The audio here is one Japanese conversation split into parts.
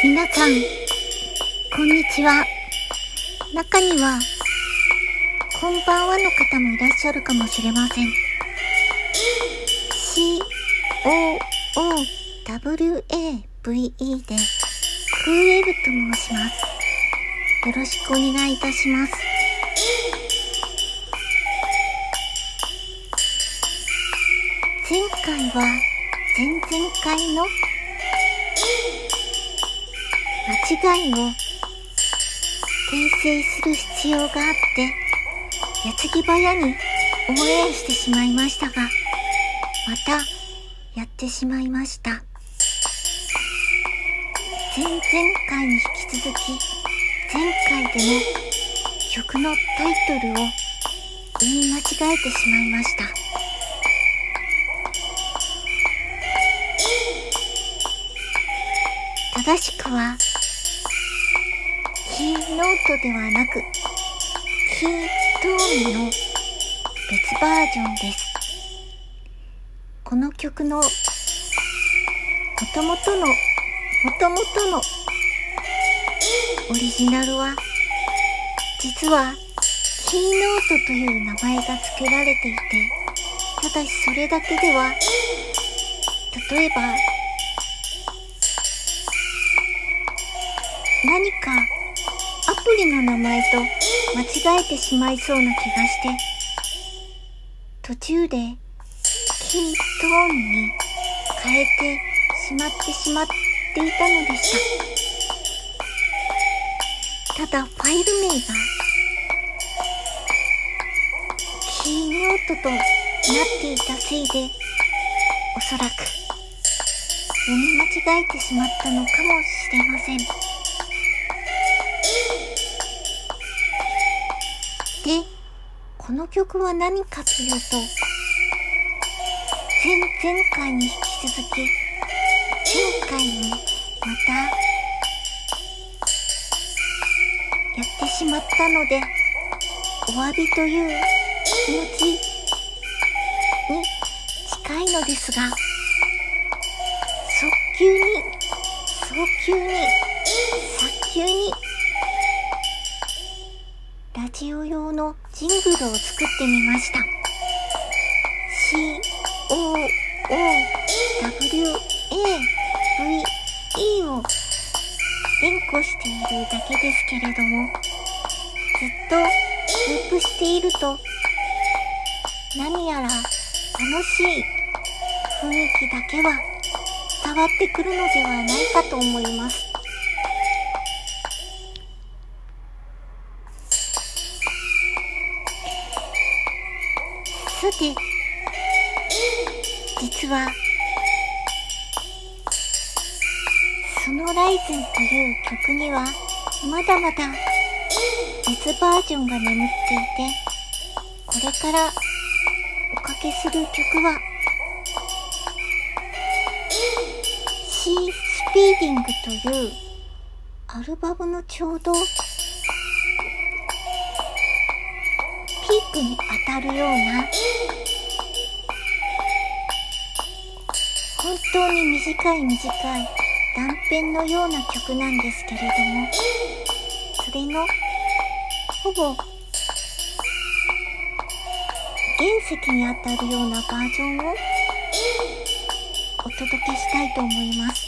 皆さん、こんにちは。中には、こんばんはの方もいらっしゃるかもしれません。C, O, O, W, A, V, E で、クーエルと申します。よろしくお願いいたします。前回は、前々回の間違いを訂正する必要があって、矢継ぎ早に応援してしまいましたが、またやってしまいました。前々回に引き続き、前回でも曲のタイトルを言い間違えてしまいました。正しくは、キーノートではなく、キートーンの別バージョンです。この曲の元々の、元々のオリジナルは、実はキーノートという名前が付けられていて、ただしそれだけでは、例えば、何かの名前と間違えてしまいそうな気がして、途中でキートーンに変えてしまってしまっていたのでした。ただファイル名がキーノートとなっていたせいで、おそらく読み間違えてしまったのかもしれません。この曲は何かというと、前々回に引き続き、前回もまた、やってしまったので、お詫びという気持ちに近いのですが、早急に、早急に、早急に、ラジオ用のジングルを作ってみました。C, O, O, W, A, V, E を連呼しているだけですけれども、ずっとループしていると、何やら楽しい雰囲気だけは伝わってくるのではないかと思います。さて、実は、そのライズンという曲には、まだまだ別バージョンが眠っていて、これからおかけする曲は、シー・スピーディングというアルバムのちょうどピークに当たるような本当に短い短い断片のような曲なんですけれどもそれのほぼ原石に当たるようなバージョンをお届けしたいと思います。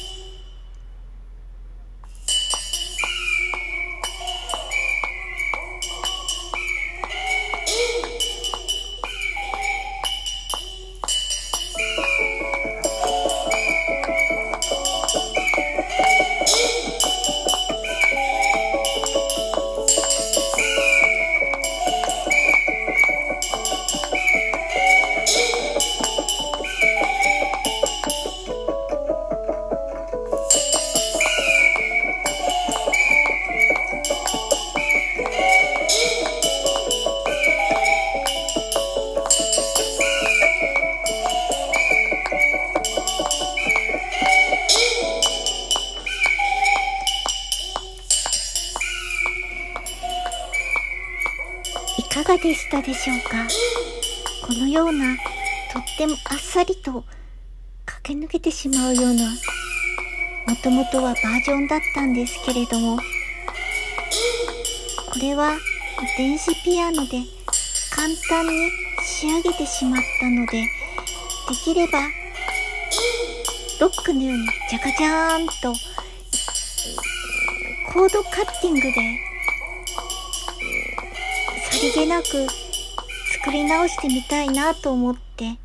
かがでしたでしょうか？このようなとってもあっさりと駆け抜けてしまうようなもともとはバージョンだったんですけれどもこれは電子ピアノで簡単に仕上げてしまったので、できればロックのようにジャカジャーンとコードカッティングでさりげなく作り直してみたいなと思って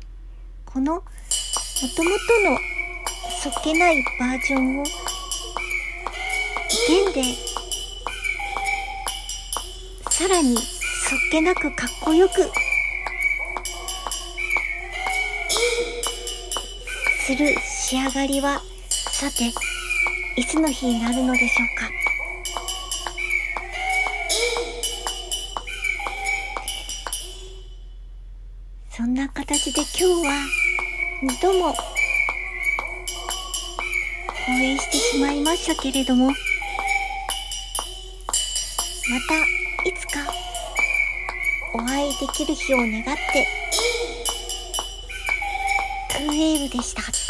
このもともとのそっけないバージョンを弦でさらにそっけなくかっこよくする仕上がりはさていつの日になるのでしょうか。そんな形で今日は2度も応援してしまいましたけれどもまたいつかお会いできる日を願ってトゥーウェーブでした。